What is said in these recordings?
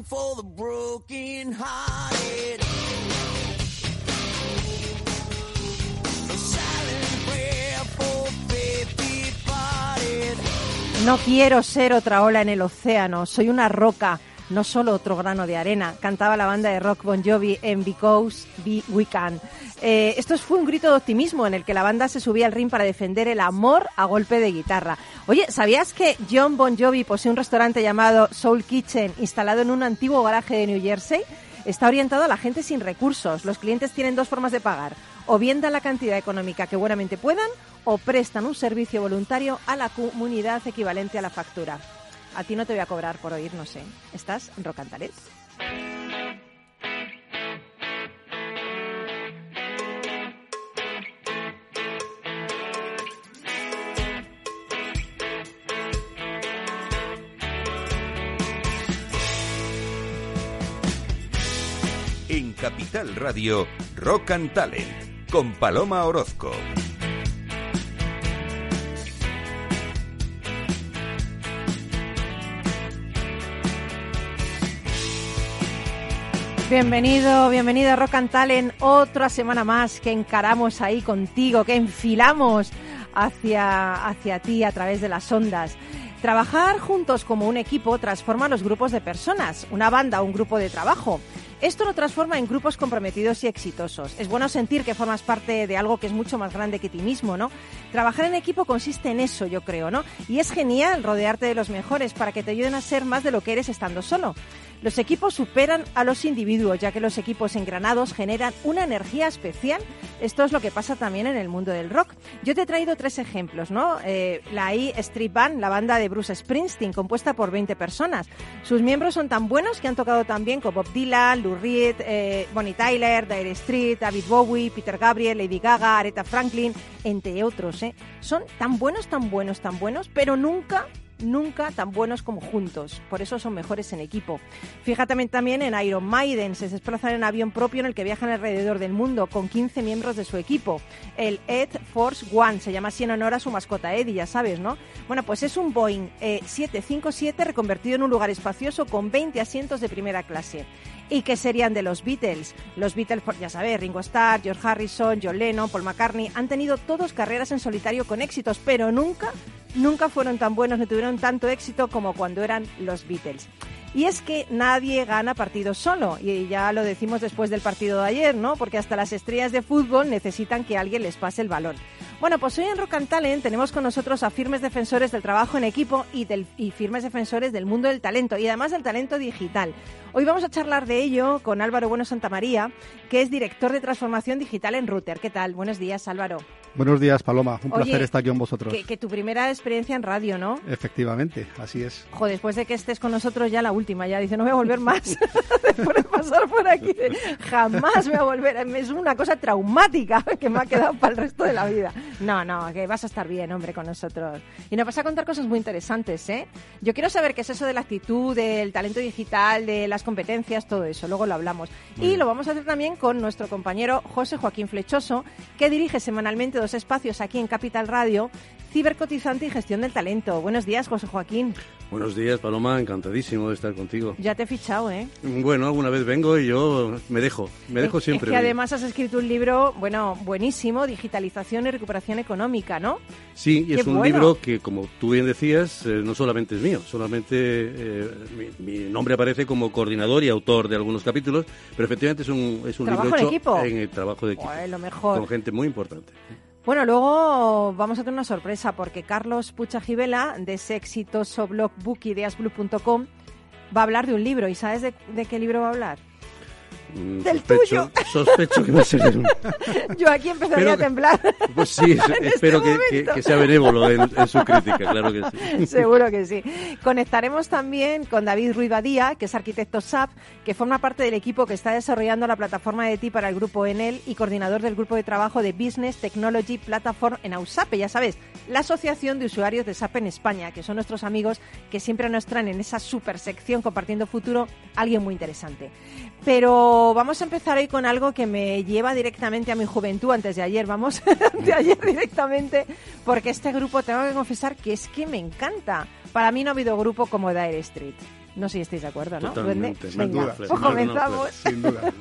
for the. No quiero ser otra ola en el océano, soy una roca, no solo otro grano de arena, cantaba la banda de rock Bon Jovi en Because Be We Can. Eh, esto fue un grito de optimismo en el que la banda se subía al ring para defender el amor a golpe de guitarra. Oye, ¿sabías que John Bon Jovi posee un restaurante llamado Soul Kitchen instalado en un antiguo garaje de New Jersey? Está orientado a la gente sin recursos. Los clientes tienen dos formas de pagar. O bien dan la cantidad económica que buenamente puedan o prestan un servicio voluntario a la comunidad equivalente a la factura. A ti no te voy a cobrar por oír, no sé. ¿Estás en Rock and Talent? En Capital Radio, Rock and Talent, con Paloma Orozco. Bienvenido, bienvenido a Rock and Talent, otra semana más que encaramos ahí contigo, que enfilamos hacia, hacia ti a través de las ondas. Trabajar juntos como un equipo transforma los grupos de personas, una banda un grupo de trabajo. Esto lo transforma en grupos comprometidos y exitosos. Es bueno sentir que formas parte de algo que es mucho más grande que ti mismo, ¿no? Trabajar en equipo consiste en eso, yo creo, ¿no? Y es genial rodearte de los mejores para que te ayuden a ser más de lo que eres estando solo. Los equipos superan a los individuos, ya que los equipos engranados generan una energía especial. Esto es lo que pasa también en el mundo del rock. Yo te he traído tres ejemplos, ¿no? Eh, la E Street Band, la banda de Bruce Springsteen, compuesta por 20 personas. Sus miembros son tan buenos que han tocado también con Bob Dylan, Lou Reed, eh, Bonnie Tyler, Dire Street, David Bowie, Peter Gabriel, Lady Gaga, Aretha Franklin, entre otros. ¿eh? Son tan buenos, tan buenos, tan buenos, pero nunca nunca tan buenos como juntos. Por eso son mejores en equipo. Fíjate también en Iron Maiden. Se desplazan en avión propio en el que viajan alrededor del mundo con 15 miembros de su equipo. El Ed Force One se llama así en honor a su mascota Eddie, ya sabes, ¿no? Bueno, pues es un Boeing eh, 757 reconvertido en un lugar espacioso con 20 asientos de primera clase. ¿Y qué serían de los Beatles? Los Beatles, ya sabes, Ringo Starr, George Harrison, John Lennon, Paul McCartney, han tenido todos carreras en solitario con éxitos, pero nunca, nunca fueron tan buenos ni tuvieron tanto éxito como cuando eran los Beatles. Y es que nadie gana partidos solo, y ya lo decimos después del partido de ayer, ¿no? Porque hasta las estrellas de fútbol necesitan que alguien les pase el balón. Bueno, pues hoy en Rock and Talent tenemos con nosotros a firmes defensores del trabajo en equipo y, del, y firmes defensores del mundo del talento, y además del talento digital. Hoy vamos a charlar de ello con Álvaro Bueno Santamaría, que es director de transformación digital en Router. ¿Qué tal? Buenos días, Álvaro. Buenos días, Paloma. Un Oye, placer estar aquí con vosotros. Que, que tu primera experiencia en radio, ¿no? Efectivamente, así es. Jo, después de que estés con nosotros ya la última, ya dice, no voy a volver más después de pasar por aquí. Jamás voy a volver. Es una cosa traumática que me ha quedado para el resto de la vida. No, no, que vas a estar bien, hombre, con nosotros. Y nos vas a contar cosas muy interesantes, ¿eh? Yo quiero saber qué es eso de la actitud, del talento digital, de las competencias, todo eso. Luego lo hablamos. y lo vamos a hacer también con nuestro compañero José Joaquín Flechoso, que dirige semanalmente dos espacios aquí en Capital Radio, Cibercotizante y Gestión del Talento. Buenos días, José Joaquín. Buenos días, Paloma. Encantadísimo de estar contigo. Ya te he fichado, ¿eh? Bueno, alguna vez vengo y yo me dejo. Me dejo Es- siempre. Es que además has escrito un libro, bueno, buenísimo, Digitalización y Recuperación Económica, ¿no? Sí, y es un bueno. libro que, como tú bien decías, eh, no solamente es mío, solamente eh, mi, mi nombre aparece como coordinador y autor de algunos capítulos, pero efectivamente es un, es un libro en hecho equipo. en el trabajo de equipo. Lo mejor. Con gente muy importante. Bueno, luego vamos a tener una sorpresa porque Carlos Pucha Gibela, de ese exitoso blog bookideasblue.com, va a hablar de un libro. ¿Y sabes de, de qué libro va a hablar? Mm, Del sospecho, Sospecho que va a ser un- Yo aquí empezaría Espero a temblar. Pues sí, En espero este que, que- que sea benévolo en, en su crítica, claro que sí. Seguro que sí. Conectaremos también con David Ruiz Badía, que es arquitecto SAP, que forma parte del equipo que está desarrollando la plataforma de TI para el grupo Enel y coordinador del grupo de trabajo de Business Technology Platform en AUSAPE, ya sabes, la Asociación de Usuarios de SAP en España, que son nuestros amigos que siempre nos traen en esa super sección compartiendo futuro alguien muy interesante. Pero vamos a empezar hoy con algo que me lleva directamente a mi juventud antes de ayer, vamos, de ayer directamente, porque este grupo tengo que confesar que es que me encanta. Para mí no ha habido grupo como Dire Street. No sé si estáis de acuerdo, ¿no? Totalmente. Venga, duda. pues comenzamos. Sin duda.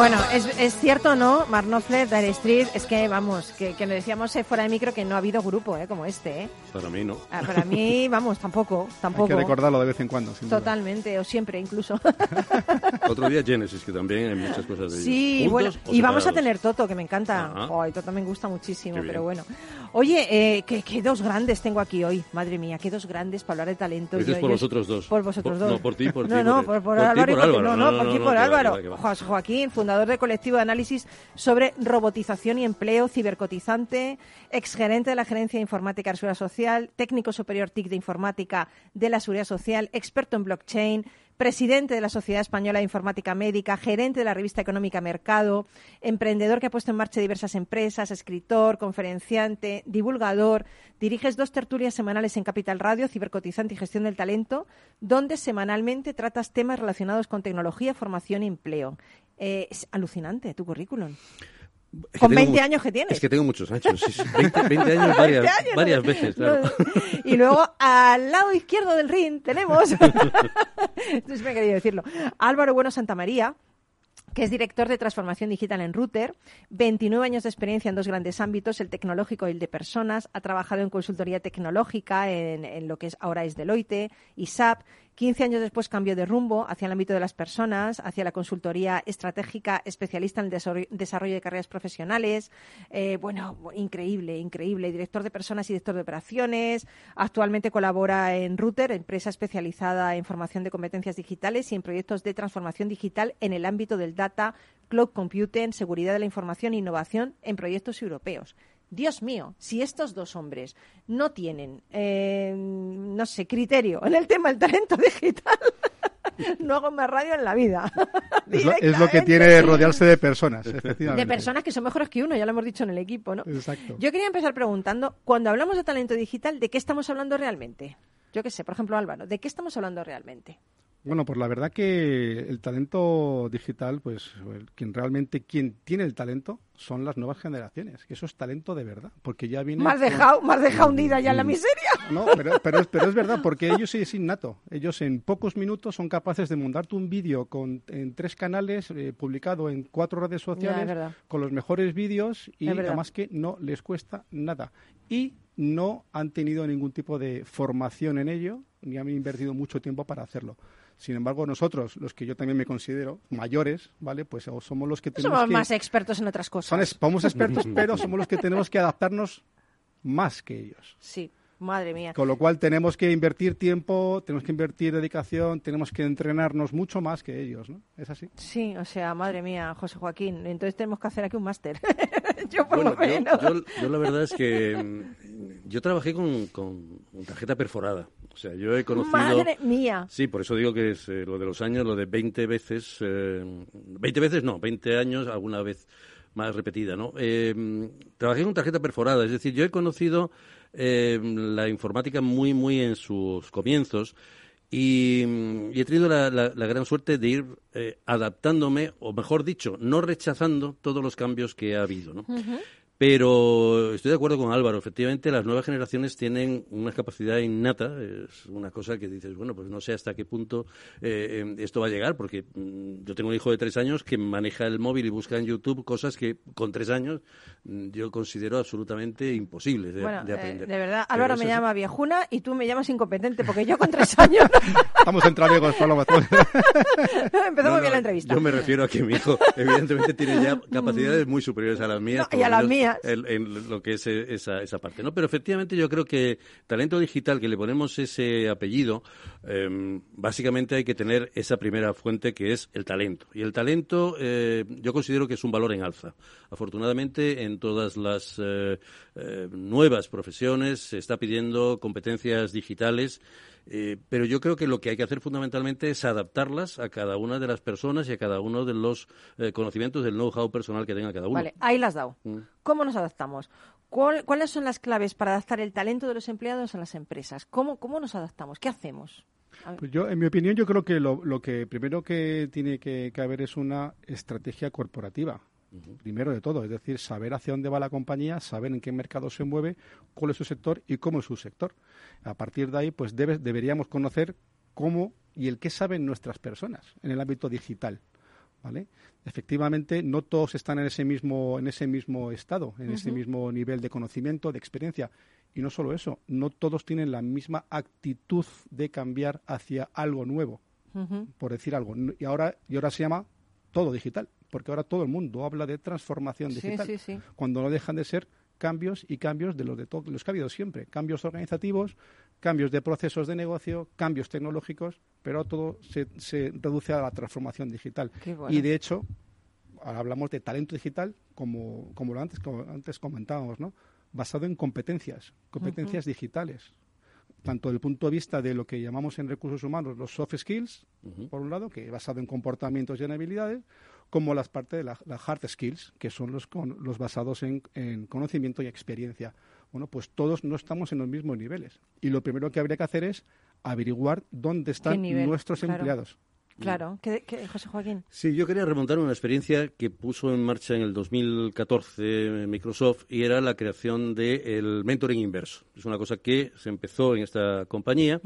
Bueno, es, es cierto, ¿no? Mark Knopfler, Dire Street, es que, vamos, que, que nos decíamos eh, fuera de micro que no ha habido grupo, ¿eh? Como este, ¿eh? Para mí no. Ah, Para mí, vamos, tampoco, Hay tampoco. que recordarlo de vez en cuando. sin duda. Totalmente, o siempre incluso. Otro día Genesis, que también hay muchas cosas de ellos. Sí, bueno, y vamos a tener Toto, que me encanta. Ay, Toto me gusta muchísimo, pero bueno. Oye, eh, qué, qué dos grandes tengo aquí hoy, madre mía, qué dos grandes para hablar de talento. Dices por vosotros dos. Por vosotros dos. no, por ti, por ti, No, no, por- por, Álvaro. No, No, por ti, por que va, Álvaro. que va, que va. Jo- Joaquín, fundador del colectivo de análisis sobre robotización y empleo, cibercotizante, exgerente de la Gerencia de Informática y Seguridad Social, técnico superior TIC de Informática de la Seguridad Social, experto en blockchain, presidente de la Sociedad Española de Informática Médica, gerente de la revista económica Mercado, emprendedor que ha puesto en marcha diversas empresas, escritor, conferenciante, divulgador. Diriges dos tertulias semanales en Capital Radio, Cibercotizante y Gestión del Talento, donde semanalmente tratas temas relacionados con tecnología, formación y empleo. Eh, es alucinante tu currículum. Es que Con tengo 20 mucho- años que tienes. Es que tengo muchos años, sí, sí. 20, 20 años varias, 20 años, varias ¿no? veces, claro. No. Y luego al lado izquierdo del ring tenemos, entonces me he querido decirlo, Álvaro Bueno Santamaría, que es director de transformación digital en Router, 29 años de experiencia en dos grandes ámbitos, el tecnológico y el de personas, ha trabajado en consultoría tecnológica en, en lo que es, ahora es Deloitte y SAP, 15 años después cambió de rumbo hacia el ámbito de las personas, hacia la consultoría estratégica especialista en el desarrollo, de carreras profesionales. Eh, bueno, increíble, increíble. Director de personas y director de operaciones. Actualmente colabora en Router, empresa especializada en formación de competencias digitales y en proyectos de transformación digital en el ámbito del data, cloud computing, seguridad de la información e innovación en proyectos europeos. Dios mío, si estos dos hombres no tienen, eh, no sé, criterio en el tema del talento digital, no hago más radio en la vida. Es lo, es lo que tiene rodearse de personas, efectivamente. De personas que son mejores que uno, ya lo hemos dicho en el equipo, ¿no? Exacto. Yo quería empezar preguntando, cuando hablamos de talento digital, ¿de qué estamos hablando realmente? Yo qué sé, por ejemplo, Álvaro, ¿de qué estamos hablando realmente? Bueno, pues la verdad que el talento digital, pues quien realmente quien tiene el talento son las nuevas generaciones, que eso es talento de verdad, porque ya viene Más dejado, más dejado hundida ya en la miseria. No, pero, pero, es, pero es verdad, porque ellos sí es innato. Ellos en pocos minutos son capaces de montarte un vídeo con, en tres canales, eh, publicado en cuatro redes sociales, con los mejores vídeos y además que no les cuesta nada. Y no han tenido ningún tipo de formación en ello, ni han invertido mucho tiempo para hacerlo. Sin embargo, nosotros, los que yo también me considero mayores, ¿vale? Pues o somos los que tenemos Somos que... más expertos en otras cosas. son es- somos expertos, pero somos los que tenemos que adaptarnos más que ellos. Sí, madre mía. Con lo cual tenemos que invertir tiempo, tenemos que invertir dedicación, tenemos que entrenarnos mucho más que ellos, ¿no? Es así. Sí, o sea, madre mía, José Joaquín. Entonces tenemos que hacer aquí un máster. yo por Bueno, lo menos. yo, yo- yo la verdad es que yo trabajé con, con tarjeta perforada. O sea, yo he conocido... Madre mía. Sí, por eso digo que es eh, lo de los años, lo de 20 veces, eh, 20 veces no, 20 años, alguna vez más repetida, ¿no? Eh, trabajé con tarjeta perforada, es decir, yo he conocido eh, la informática muy, muy en sus comienzos y, y he tenido la, la- la gran suerte de ir eh, adaptándome, o mejor dicho, no rechazando todos los cambios que ha habido, ¿no? Pero estoy de acuerdo con Álvaro. Efectivamente, las nuevas generaciones tienen una capacidad innata. Es una cosa que dices, bueno, pues no sé hasta qué punto eh, eh, esto va a llegar, porque mm, yo tengo un hijo de tres años que maneja el móvil y busca en YouTube cosas que con tres años mm, yo considero absolutamente imposibles de, Bueno, de eh, aprender. de verdad, Pero Álvaro me llama viejuna y tú me llamas incompetente, porque yo con tres años Estamos entre amigos, Paloma. empezamos No, no, bien la entrevista. Yo me refiero a que mi hijo, evidentemente, tiene ya capacidades muy superiores a las mías. No, y a las menos En, lo que es eh, esa, parte, ¿no? Pero efectivamente yo creo que talento digital, que le ponemos ese apellido, eh, básicamente hay que tener esa primera fuente que es el talento. Y el talento eh, yo considero que es un valor en alza. Afortunadamente, en todas las eh, eh, nuevas profesiones se está pidiendo competencias digitales eh, pero yo creo que lo que hay que hacer fundamentalmente es adaptarlas a cada una de las personas y a cada uno de los eh, conocimientos del know-how personal que tenga cada uno. Vale, ahí las has dado. Mm. ¿Cómo nos adaptamos? ¿Cuál- ¿Cuáles son las claves para adaptar el talento de los empleados a las empresas? ¿Cómo, cómo nos adaptamos? ¿Qué hacemos? Pues yo, en mi opinión, yo creo que lo, lo que primero que tiene que, que haber es una estrategia corporativa. Primero de todo, es decir, saber hacia dónde va la compañía, saber en qué mercado se mueve, cuál es su sector y cómo es su sector. A partir de ahí, pues debe- deberíamos conocer cómo y el qué saben nuestras personas en el ámbito digital. ¿Vale? Efectivamente, no todos están en ese mismo, en ese mismo estado, en ese mismo nivel de conocimiento, de experiencia. Y no solo eso, no todos tienen la misma actitud de cambiar hacia algo nuevo, por decir algo. Y ahora, y ahora se llama todo digital, porque ahora todo el mundo habla de transformación digital, sí, sí. cuando no dejan de ser cambios y cambios de los de los que ha habido siempre, cambios organizativos, cambios de procesos de negocio, cambios tecnológicos, pero todo se, se reduce a la transformación digital. Bueno. Y de hecho, ahora hablamos de talento digital, como, como lo antes, como antes comentábamos, ¿no? basado en competencias, competencias digitales, tanto desde el punto de vista de lo que llamamos en recursos humanos los soft skills, por un lado, que es basado en comportamientos y en habilidades, como las partes de la, la hard skills, que son los, con- los basados en, en conocimiento y experiencia. Bueno, pues todos no estamos en los mismos niveles. Y lo primero que habría que hacer es averiguar dónde están nivel? nuestros Claro. empleados. Claro. ¿Qué, qué- José Joaquín? Sí, yo quería remontar una experiencia que puso en marcha en el 2014 Microsoft y era la creación del mentoring inverso. Es una cosa que se empezó en esta compañía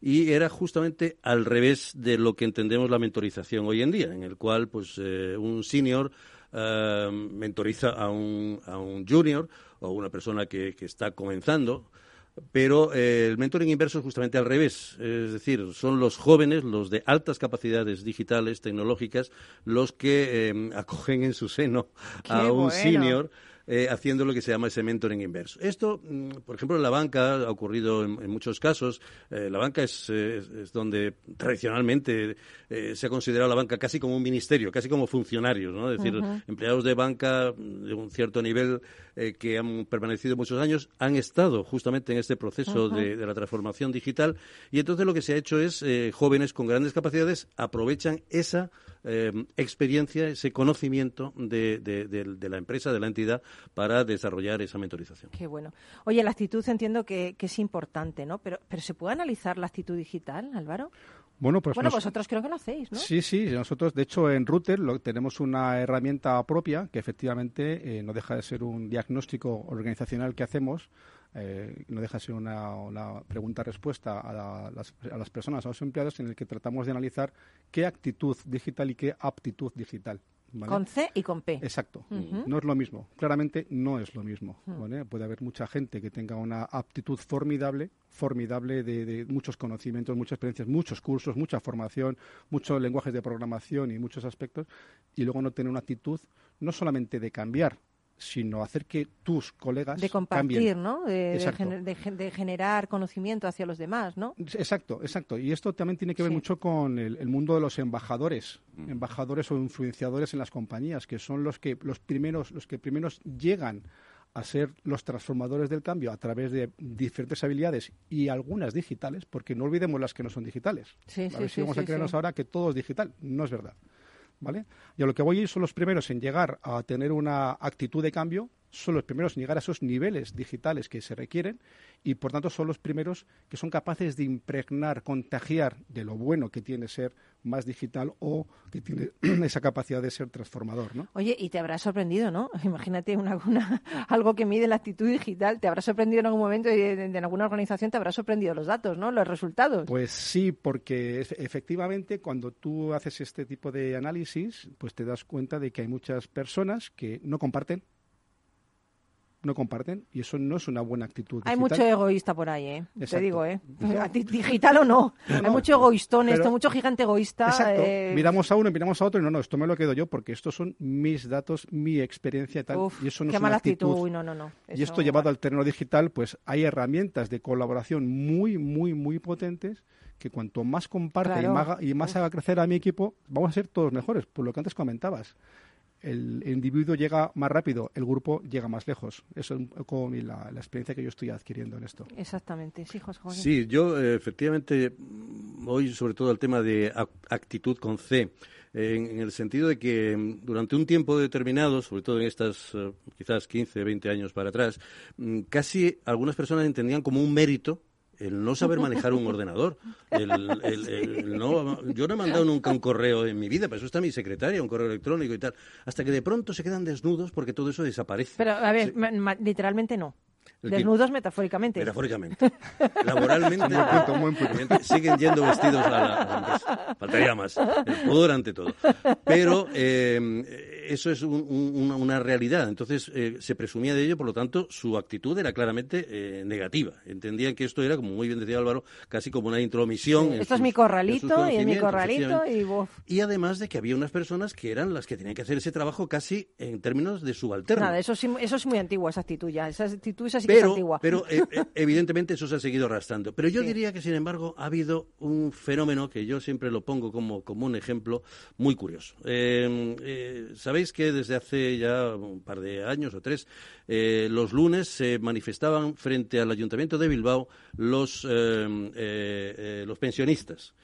y era justamente al revés de lo que entendemos la mentorización hoy en día, en el cual pues eh, un senior eh, mentoriza a un, a un junior o una persona que, que está comenzando. Pero eh, el mentoring inverso es justamente al revés. Es decir, son los jóvenes, los de altas capacidades digitales, tecnológicas, los que eh, acogen en su seno Qué a un bueno. senior eh, haciendo lo que se llama ese mentoring inverso. Esto, mm, por ejemplo, en la banca ha ocurrido en, en muchos casos. Eh, la banca es, eh, es- donde tradicionalmente eh, se ha considerado la banca casi como un ministerio, casi como funcionarios, ¿no? Es decir, empleados de banca de un cierto nivel eh, que han permanecido muchos años han estado justamente en este proceso de, de la transformación digital y entonces lo que se ha hecho es jóvenes con grandes capacidades aprovechan esa eh, experiencia, ese conocimiento de, de- de- de la empresa, de la entidad, para desarrollar esa mentorización. Qué bueno. Oye, la actitud entiendo que, que es importante, ¿no? Pero, pero ¿se puede analizar la actitud digital, Álvaro? Bueno, pues bueno, nos- vosotros creo que lo hacéis, ¿no? Sí, sí, nosotros de hecho en Router lo, tenemos una herramienta propia que efectivamente eh, no deja de ser un diagnóstico organizacional que hacemos, eh, no deja de ser una, una pregunta-respuesta a, la- las, a las personas, a los empleados, en el que tratamos de analizar qué actitud digital y qué aptitud digital. ¿vale? Con C y con P. Exacto. No es lo mismo. Claramente no es lo mismo. ¿vale? Puede haber mucha gente que tenga una aptitud formidable, formidable de, de muchos conocimientos, muchas experiencias, muchos cursos, mucha formación, muchos lenguajes de programación y muchos aspectos, y luego no tener una actitud no solamente de cambiar, sino hacer que tus colegas De compartir, cambien. ¿no? De, de Exacto. gener- de gen- de generar conocimiento hacia los demás, ¿no? Exacto, exacto. Y esto también tiene que ver Sí. mucho con el, el mundo de los embajadores, embajadores o influenciadores en las compañías, que son los que los primeros, los que primeros llegan a ser los transformadores del cambio a través de diferentes habilidades y algunas digitales, porque no olvidemos las que no son digitales. Sí, a ver sí, si vamos sí, a creernos sí. ahora que todo es digital. No es verdad. ¿Vale? Y a lo que voy a ir son los primeros en llegar a tener una actitud de cambio, son los primeros en llegar a esos niveles digitales que se requieren y por tanto son los primeros que son capaces de impregnar, contagiar de lo bueno que tiene ser más digital o que tiene esa capacidad de ser transformador, ¿no? Oye, y te habrá sorprendido, ¿no? Imagínate una, una- algo que mide la actitud digital, te habrá sorprendido en algún momento y en, en alguna organización te habrá sorprendido los datos, ¿no? Los resultados. Pues sí, porque efe- efectivamente cuando tú haces este tipo de análisis, pues te das cuenta de que hay muchas personas que no comparten, no comparten, y eso no es una buena actitud. Hay digital. mucho egoísta por ahí, ¿eh? Te digo, ¿eh? Digital o no. Hay no, mucho egoístón, pero- esto, mucho gigante egoísta. Exacto. eh, Miramos a uno, miramos a otro y no, no, esto me lo quedo yo porque estos son mis datos, mi experiencia y tal. uf, y eso no qué es una mala actitud. actitud. Uy, no, no, no. Y esto llevado al terreno digital, pues hay herramientas de colaboración muy, muy, muy potentes que cuanto más comparte Claro. y, más, y más haga crecer a mi equipo, vamos a ser todos mejores, por lo que antes comentabas. El individuo llega más rápido, el grupo llega más lejos. Eso es un poco mi- la, la experiencia que yo estoy adquiriendo en esto. Exactamente, sí, José Joaquín. Sí, yo eh, efectivamente voy sobre todo al tema de ac- actitud con C, en, en el sentido de que mm, durante un tiempo determinado, sobre todo en estas eh, quizás 15, 20 años para atrás, mm, casi algunas personas entendían como un mérito el no saber manejar un ordenador. El, el- el no, yo no he mandado nunca un correo en mi vida, pero eso está mi secretaria, un correo electrónico y tal. Hasta que de pronto se quedan desnudos porque todo eso desaparece. Pero, a ver, literalmente no. Desnudos metafóricamente. Metafóricamente. Laboralmente, buen punto, evidentemente, siguen yendo vestidos a la, a la empresa. Faltaría más. El pudor ante todo. Pero eh, eso es un- un- una, realidad. Entonces, eh, se presumía de ello, por lo tanto, su actitud era claramente eh, negativa. Entendían que esto era, como muy bien decía Álvaro, casi como una intromisión. Esto es mi corralito y es mi corralito y uf. Y además de que había unas personas que eran las que tenían que hacer ese trabajo casi en términos de subalterno. Nada, eso, sí, eso es muy antiguo, esa actitud ya. Esa actitud esa sí que es pero, antigua. pero eh, evidentemente eso se ha seguido arrastrando. Pero yo Sí. diría que, sin embargo, ha habido un fenómeno que yo siempre lo pongo como, como un ejemplo muy curioso. Eh, Sabéis que desde hace ya un par de años o tres, eh, los lunes se manifestaban frente al Ayuntamiento de Bilbao los, eh, eh, los pensionistas.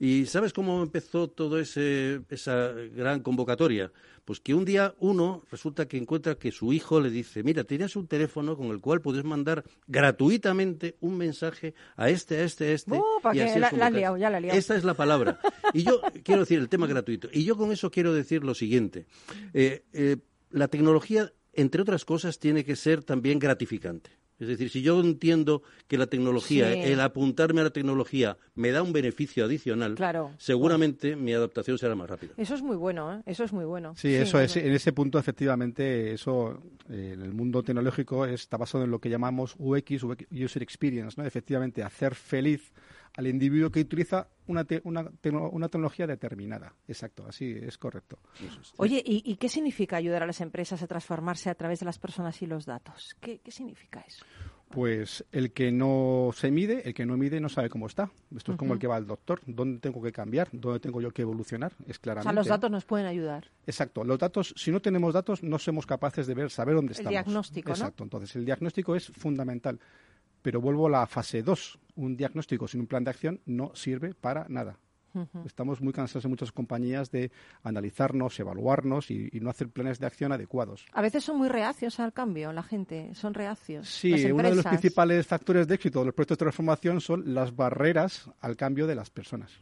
¿Y sabes cómo empezó toda esa gran convocatoria? Pues que un día uno resulta que encuentra que su hijo le dice, mira, tienes un teléfono con el cual puedes mandar gratuitamente un mensaje a este, a este, a este. Uh, y así es la- como la has caes". liado, ya la liado. Esta es la palabra. Y yo quiero decir el tema gratuito. Y yo con eso quiero decir lo siguiente. Eh, eh, la tecnología, entre otras cosas, tiene que ser también gratificante. Es decir, si yo entiendo que la tecnología, Sí. el apuntarme a la tecnología me da un beneficio adicional, Claro. seguramente mi adaptación será más rápida. Eso es muy bueno, ¿eh? Eso es muy bueno. Sí, eso es, en ese punto efectivamente, eso eh, en el mundo tecnológico está basado en lo que llamamos UX, User Experience, ¿no? Efectivamente, hacer feliz al individuo que utiliza una, te- una, tecno- una tecnología determinada. Exacto, así es correcto. Oye, ¿y, y qué significa ayudar a las empresas a transformarse a través de las personas y los datos? ¿Qué, qué significa eso? Pues el que no se mide, el que no mide no sabe cómo está. Esto es como el que va al doctor. ¿Dónde tengo que cambiar? ¿Dónde tengo yo que evolucionar? Es O claramente. sea, los datos nos pueden ayudar. Exacto. Los datos, si no tenemos datos, no somos capaces de ver, saber dónde El estamos. diagnóstico, ¿no? Exacto. Entonces, el diagnóstico es fundamental. Pero vuelvo a la fase 2. Un diagnóstico sin un plan de acción no sirve para nada. Estamos muy cansados en muchas compañías de analizarnos, evaluarnos y, y no hacer planes de acción adecuados. A veces son muy reacios al cambio, la gente, son reacios. Sí, uno de los principales factores de éxito de los proyectos de transformación son las barreras al cambio de las personas,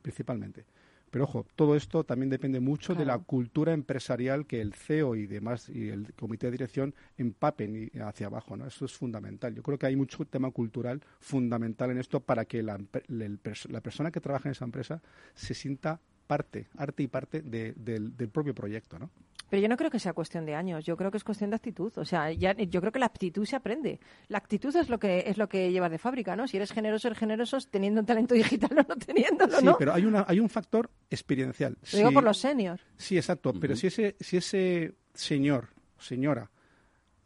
principalmente. Pero ojo, todo esto también depende mucho de la cultura empresarial que el CEO y demás y el comité de dirección empapen y- hacia abajo, ¿no? Eso es fundamental. Yo creo que hay mucho tema cultural fundamental en esto para que la, la persona que trabaja en esa empresa se sienta parte, arte y parte de- del, del propio proyecto, ¿no? Pero yo no creo que sea cuestión de años, yo creo que es cuestión de actitud. O sea, ya, yo creo que la actitud se aprende. La actitud es lo que es lo que llevas de fábrica, ¿no? Si eres generoso, eres generoso teniendo un talento digital o no teniéndolo, Sí, ¿no? pero hay, una, hay un factor experiencial. Lo digo por los seniors. Sí, exacto. Pero si ese, si ese señor, señora,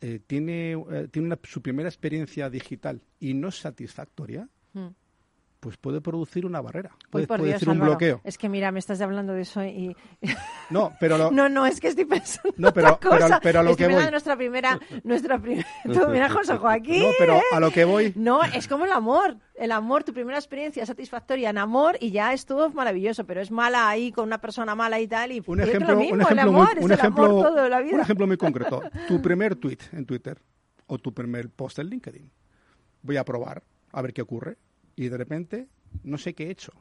eh, tiene, eh, tiene una- su primera experiencia digital y no es satisfactoria, Mm. Pues puede producir una barrera. Puede, Dios, decir un Álvaro. bloqueo. Es que mira, me estás hablando de eso y... No, pero lo- No, no, es que estoy pensando No, pero- otra cosa. pero- pero a lo Estoy que voy. nuestra primera... Nuestra primera... Mira, José Joaquín. No, pero a lo que voy. No, es como el amor. El amor, tu primera experiencia satisfactoria en amor y ya es todo maravilloso, pero es mala ahí con una persona mala y tal. Y, un ejemplo, lo mismo, un el ejemplo, amor, muy, es el amor todo la vida. un ejemplo muy concreto. Tu primer tweet en Twitter o tu primer post en LinkedIn. Voy a probar a ver qué ocurre y de repente no sé qué he hecho.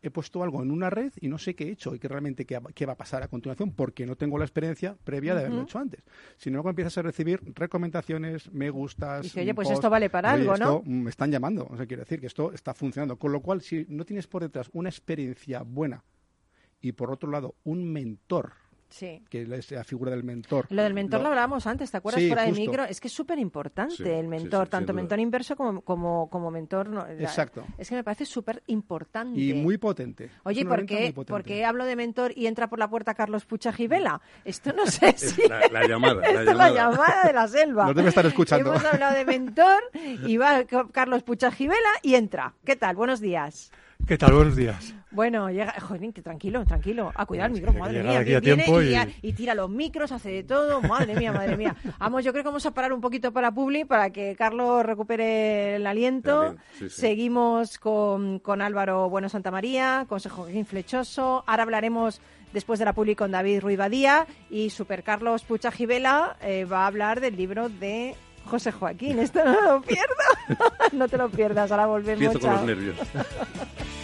He puesto algo en una red y no sé qué he hecho y qué realmente qué, qué va a pasar a continuación porque no tengo la experiencia previa de haberlo hecho antes. Sin embargo, empiezas a recibir recomendaciones, me gustas. Dice, oye, pues post. esto vale para algo, ¿no? esto, mm, Me están llamando. O sea, quiere decir que esto está funcionando. Con lo cual, si no tienes por detrás una experiencia buena y por otro lado un mentor, Sí. que es la figura del mentor. Lo del mentor Lo- lo hablábamos antes, ¿te acuerdas? Sí, Fuera justo. de micro. Es que es súper importante Sí, el mentor, sí, tanto mentor inverso como, como, como mentor. no, la- Exacto. Es que me parece súper importante. Y muy potente. Oye, ¿por qué, muy potente. por qué hablo de mentor y entra por la puerta Carlos Pucha Givela? Esto no sé si... la- la llamada, la Esto es llamada. la llamada de la selva. Nos debe estar escuchando. Hemos hablado de mentor y va Carlos Pucha Givela y entra. ¿Qué tal? Buenos días. ¿Qué tal? Buenos días. Bueno, llega, joder, tranquilo, tranquilo. A cuidar el micro, madre mía. aquí que a viene tiempo y, y- ya- y tira los micros, hace de todo. Madre mía, madre mía. Vamos, yo creo que vamos a parar un poquito para Publi para que Carlos recupere el aliento. Sí, sí. Seguimos con, con Álvaro Bueno Santa María, con Joaquín Flechoso. Ahora hablaremos después de la Publi con David Ruiz Badía y Super Carlos Pucha Givela eh, va a hablar del libro de José Joaquín. Esto no lo pierdas. no te lo pierdas. Ahora volvemos. Empiezo con los nervios.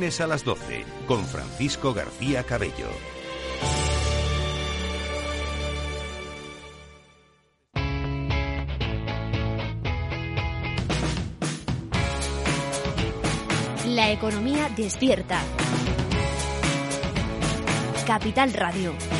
a las 12, con Francisco García Cabello. La economía despierta. Capital Radio.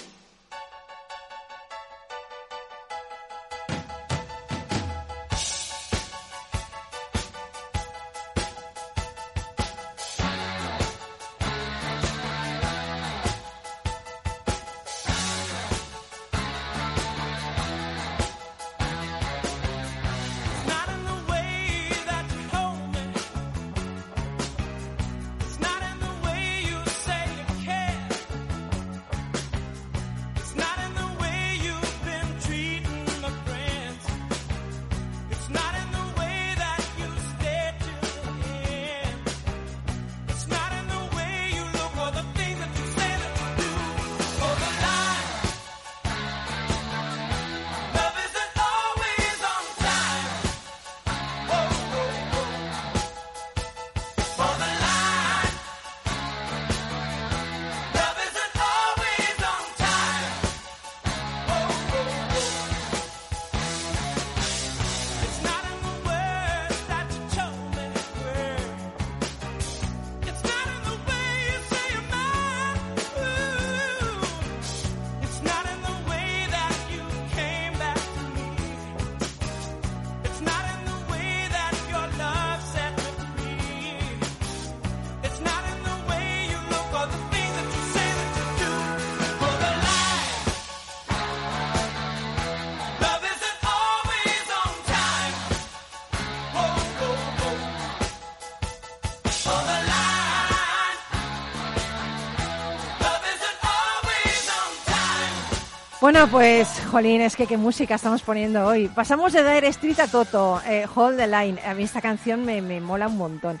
Bueno, pues, jolín, es que qué música estamos poniendo hoy. Pasamos de Dire Street a Toto, eh, Hold the Line. A mí esta canción me, me mola un montón.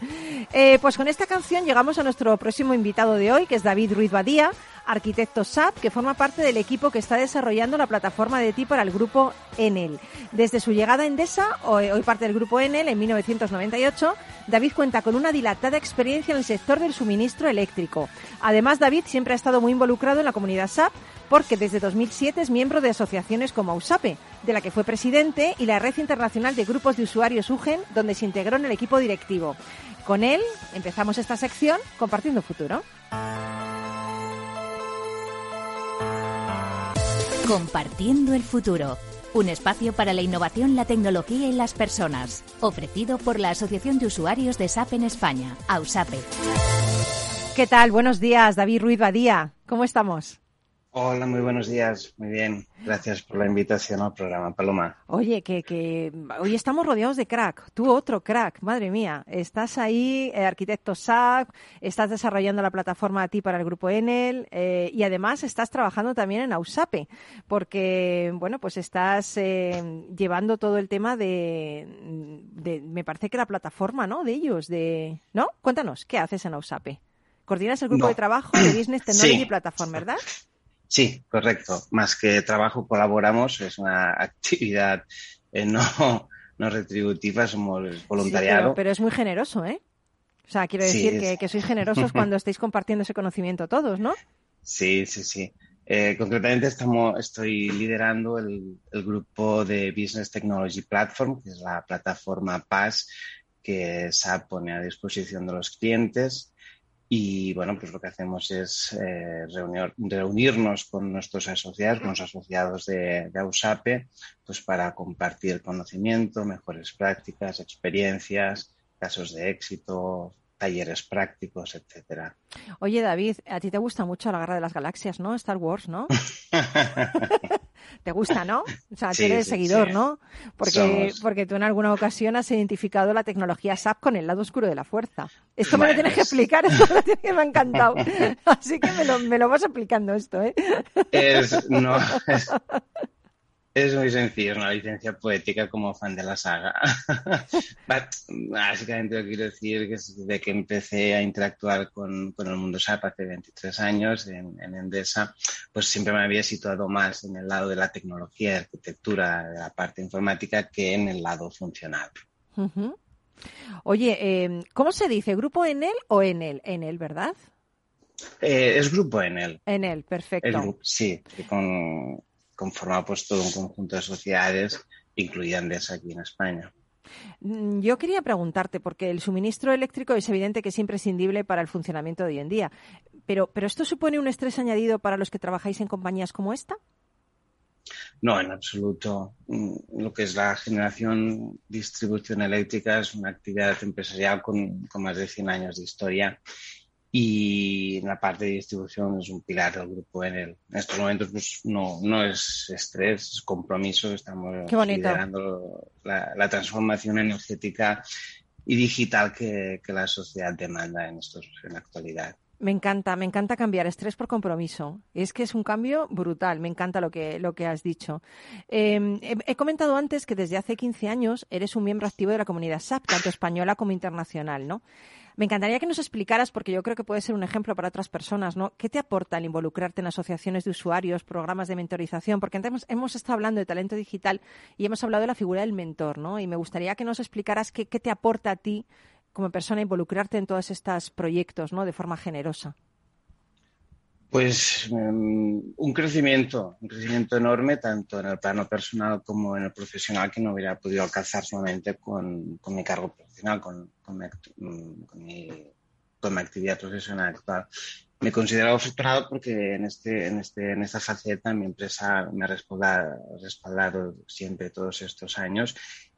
Eh, pues con esta canción llegamos a nuestro próximo invitado de hoy, que es David Ruiz Badía, arquitecto SAP, que forma parte del equipo que está desarrollando la plataforma de ti para el grupo Enel. Desde su llegada a Endesa, hoy, parte del grupo Enel, en 1998, David cuenta con una dilatada experiencia en el sector del suministro eléctrico. Además, David siempre ha estado muy involucrado en la comunidad SAP porque desde 2007 es miembro de asociaciones como AUSAPE, de la que fue presidente, y la Red Internacional de Grupos de Usuarios UGEN, donde se integró en el equipo directivo. Con él empezamos esta sección compartiendo futuro. Compartiendo el futuro. Un espacio para la innovación, la tecnología y las personas. Ofrecido por la Asociación de Usuarios de SAP en España, AUSAPE. ¿Qué tal? Buenos días, David Ruiz Badía. ¿Cómo estamos? Hola, muy buenos días. Muy bien. Gracias por la invitación al programa, Paloma. Oye, que, que hoy estamos rodeados de crack. Tú otro crack, madre mía. Estás ahí, eh, arquitecto SAP, estás desarrollando la plataforma a ti para el grupo Enel eh, y además estás trabajando también en Ausape, porque, bueno, pues estás eh, llevando todo el tema de, de, me parece que la plataforma, ¿no? De ellos, de, ¿no? Cuéntanos, ¿qué haces en Ausape? Coordinas el grupo No. de trabajo de Business Technology Sí. Platform, ¿verdad? Sí, correcto. Más que trabajo, colaboramos. Es una actividad eh, no, no retributiva, somos Sí, voluntariado. pero, pero es muy generoso, ¿eh? O sea, quiero Sí, decir es- que, que sois generosos cuando estáis compartiendo ese conocimiento todos, ¿no? Sí, sí, sí. Eh, concretamente estamos, estoy liderando el, el grupo de Business Technology Platform, que es la plataforma PAS que SAP pone a disposición de los clientes. Y bueno, pues lo que hacemos es eh, reunir- reunirnos con nuestros asociados, con los asociados de, de AUSAPE, pues para compartir conocimiento, mejores prácticas, experiencias, casos de éxito, talleres prácticos, etcétera. Oye, David, a ti te gusta mucho la Guerra de las Galaxias, ¿no? Star Wars, ¿no? ¿Te gusta, no? O sea, tú Sí, eres sí, seguidor, sí. ¿no? Porque, Somos. porque tú en alguna ocasión has identificado la tecnología SAP con el lado oscuro de la fuerza. Esto me lo tienes que explicar, esto me, lo tienes que me ha encantado. Así que me lo, me lo vas explicando esto, ¿eh? Es, no, es, Es muy sencillo, es una licencia poética como fan de la saga. But, básicamente lo que quiero decir que es desde que empecé a interactuar con, con el mundo SAP hace 23 años en, en Endesa, pues siempre me había situado más en el lado de la tecnología, de arquitectura, de la parte informática que en el lado funcional. Oye, eh, ¿cómo se dice? ¿Grupo en él o en él? En él, ¿verdad? Eh, es grupo en él. En él, perfecto. El sí, con, conforma pues todo un conjunto de sociedades, incluida Endesa aquí en España. Mm, Yo quería preguntarte, porque el suministro eléctrico es evidente que es imprescindible para el funcionamiento de hoy en día, pero, pero ¿esto supone un estrés añadido para los que trabajáis en compañías como esta? No, en absoluto. Mm, Lo que es la generación, distribución eléctrica es una actividad empresarial con, con más de 100 años de historia y la parte de distribución es un pilar del grupo en el. En estos momentos pues no, no es estrés, es compromiso. Estamos liderando la, la transformación energética y digital que, que la sociedad demanda en, estos, en la actualidad. Me encanta, me encanta cambiar estrés por compromiso. Es que es un cambio brutal, me encanta lo que, lo que has dicho. Eh, he, he comentado antes que desde hace 15 años eres un miembro activo de la comunidad SAP, tanto española como internacional, ¿no? Me encantaría que nos explicaras, porque yo creo que puede ser un ejemplo para otras personas, ¿no? ¿Qué te aporta el involucrarte en asociaciones de usuarios, programas de mentorización? Porque hemos, hemos estado hablando de talento digital y hemos hablado de la figura del mentor, ¿no? Y me gustaría que nos explicaras qué, qué te aporta a ti como persona involucrarte en todos estos proyectos, ¿no? De forma generosa. Pues um, un crecimiento, un crecimiento enorme, tanto en el plano personal como en el profesional, que no hubiera podido alcanzar solamente con, con mi cargo profesional, con, con, mi, mi, con, mi, actividad profesional actual. Me considero afortunado porque en, este, en, este, en esta faceta mi empresa me ha respaldado, respaldado siempre todos estos años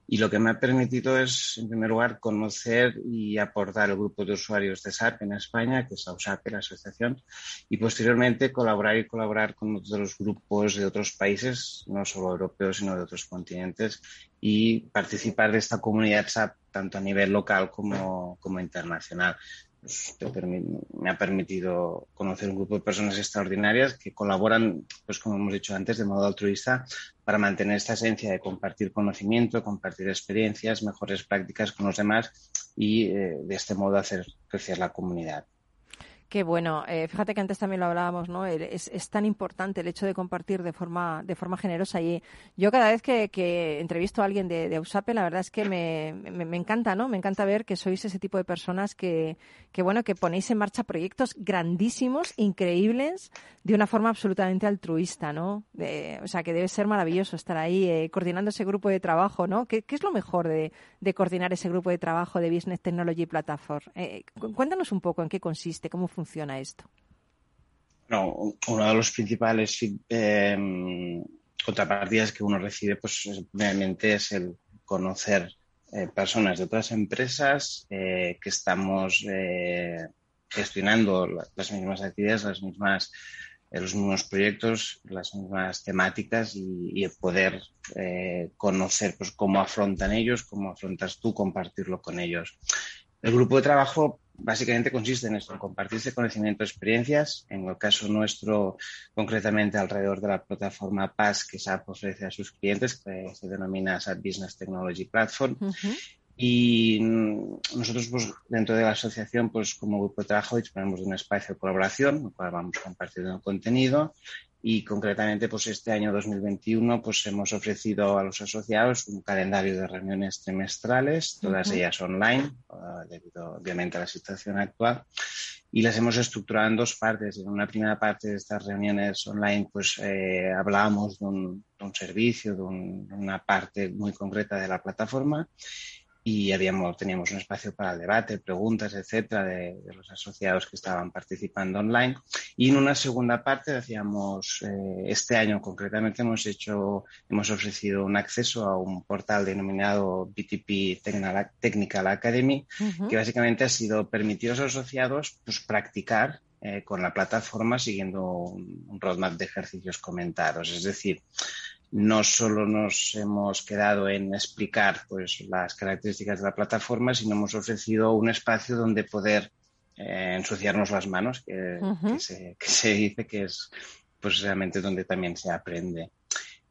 y lo que me ha permitido es, en primer lugar, conocer y aportar el grupo de usuarios de SAP en España, que es AUSAP, la asociación, y posteriormente colaborar y colaborar con otros grupos de otros países, no solo europeos, sino de otros continentes, y participar de esta comunidad SAP tanto a nivel local como, como internacional. Me ha permitido conocer un grupo de personas extraordinarias que colaboran, pues como hemos dicho antes, de modo altruista para mantener esta esencia de compartir conocimiento, compartir experiencias, mejores prácticas con los demás y eh, de este modo hacer crecer la comunidad. Qué bueno. Eh, fíjate que antes también lo hablábamos, ¿no? Es, es, tan importante el hecho de compartir de forma, de forma generosa. Y yo cada vez que, entrevisto a alguien de, de la verdad es que me, me, encanta, ¿no? Me encanta ver que sois ese tipo de personas que, que, bueno, que ponéis en marcha proyectos grandísimos, increíbles, de una forma absolutamente altruista, ¿no? O sea, que debe ser maravilloso estar ahí eh, coordinando ese grupo de trabajo, ¿no? ¿Qué, qué es lo mejor de, de, coordinar ese grupo de trabajo de Business Technology Platform? Eh, cuéntanos un poco en qué consiste, cómo funciona funciona esto? No, uno de los principales eh, contrapartidas que uno recibe, pues obviamente es el conocer eh, personas de otras empresas eh, que estamos gestionando las mismas actividades, las mismas, los mismos proyectos, las mismas temáticas y, y poder conocer pues, cómo afrontan ellos, cómo afrontas tú, compartirlo con ellos. El grupo de trabajo básicamente consiste en esto, en compartirse conocimiento, experiencias. En el caso nuestro, concretamente alrededor de la plataforma PAS que SAP ofrece a sus clientes, que se denomina SAP Business Technology Platform. Uh -huh. Y nosotros, pues, dentro de la asociación, pues, como grupo de trabajo, disponemos de un espacio de colaboración, en el cual vamos compartiendo contenido y concretamente pues este año 2021 pues hemos ofrecido a los asociados un calendario de reuniones trimestrales, todas uh -huh. ellas online, uh, debido obviamente a la situación actual, y las hemos estructurado en dos partes. En una primera parte de estas reuniones online pues eh, hablábamos de un, de un servicio, de, un, de una parte muy concreta de la plataforma y habíamos, teníamos un espacio para el debate, preguntas, etcétera, de, de, los asociados que estaban participando online. Y en una segunda parte hacíamos, eh, este año concretamente hemos hecho, hemos ofrecido un acceso a un portal denominado BTP Technical Academy, uh -huh. que básicamente ha sido permitir a los asociados pues, practicar eh, con la plataforma siguiendo un, un roadmap de ejercicios comentados. Es decir, no solo nos hemos quedado en explicar pues, las características de la plataforma, sino hemos ofrecido un espacio donde poder eh, ensuciarnos las manos, que, uh -huh. que, se, que, se, dice que es pues, realmente donde también se aprende.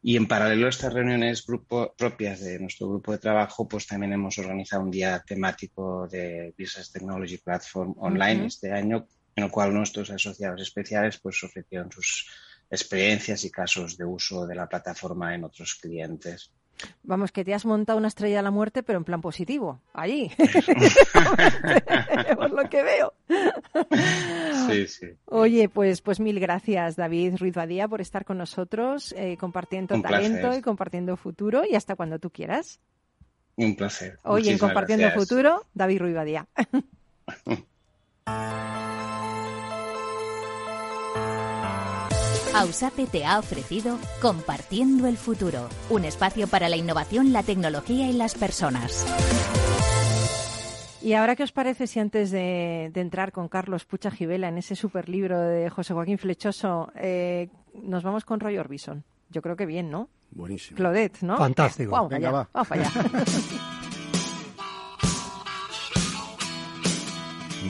Y en paralelo a estas reuniones grupo- propias de nuestro grupo de trabajo, pues también hemos organizado un día temático de Business Technology Platform online este año, en el cual nuestros asociados especiales pues ofrecieron sus experiencias y casos de uso de la plataforma en otros clientes. Vamos, que te has montado una estrella de la muerte, pero en plan positivo, allí. Por lo que veo. Sí, sí. Oye, pues, pues mil gracias, David Ruiz Badía, por estar con nosotros, eh, compartiendo Un talento placer. y compartiendo futuro, y hasta cuando tú quieras. Un placer. Hoy en Compartiendo gracias. Futuro, David Ruiz Badía. Ausape te ha ofrecido Compartiendo el Futuro, un espacio para la innovación, la tecnología y las personas. Y ahora, ¿qué os parece si antes de, de entrar con Carlos Pucha Givela en ese super libro de José Joaquín Flechoso, eh, nos vamos con Roy Orbison? Yo creo que bien, ¿no? Buenísimo. Claudette, ¿no? Fantástico. Vamos Venga, allá, va. vamos allá.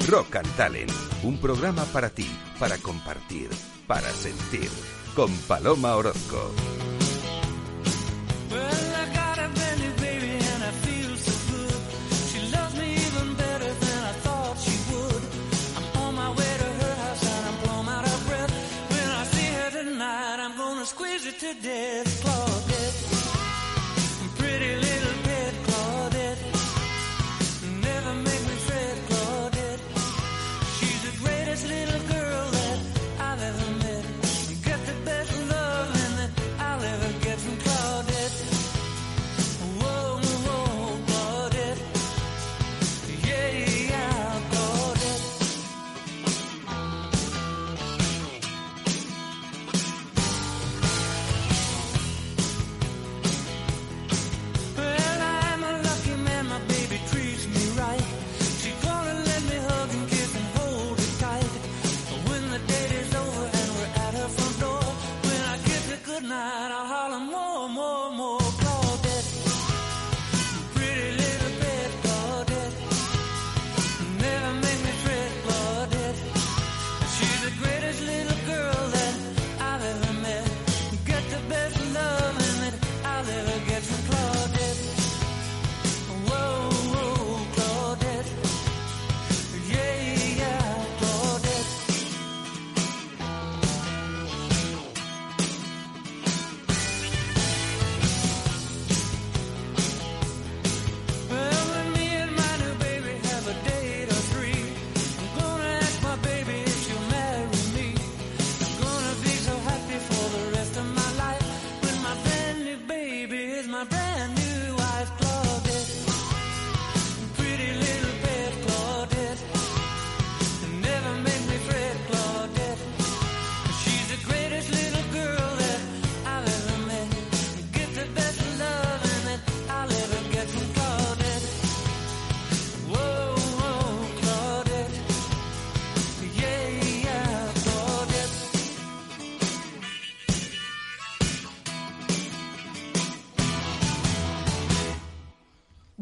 Rock and Talent, un programa para ti, para compartir, para sentir, con Paloma Orozco. I got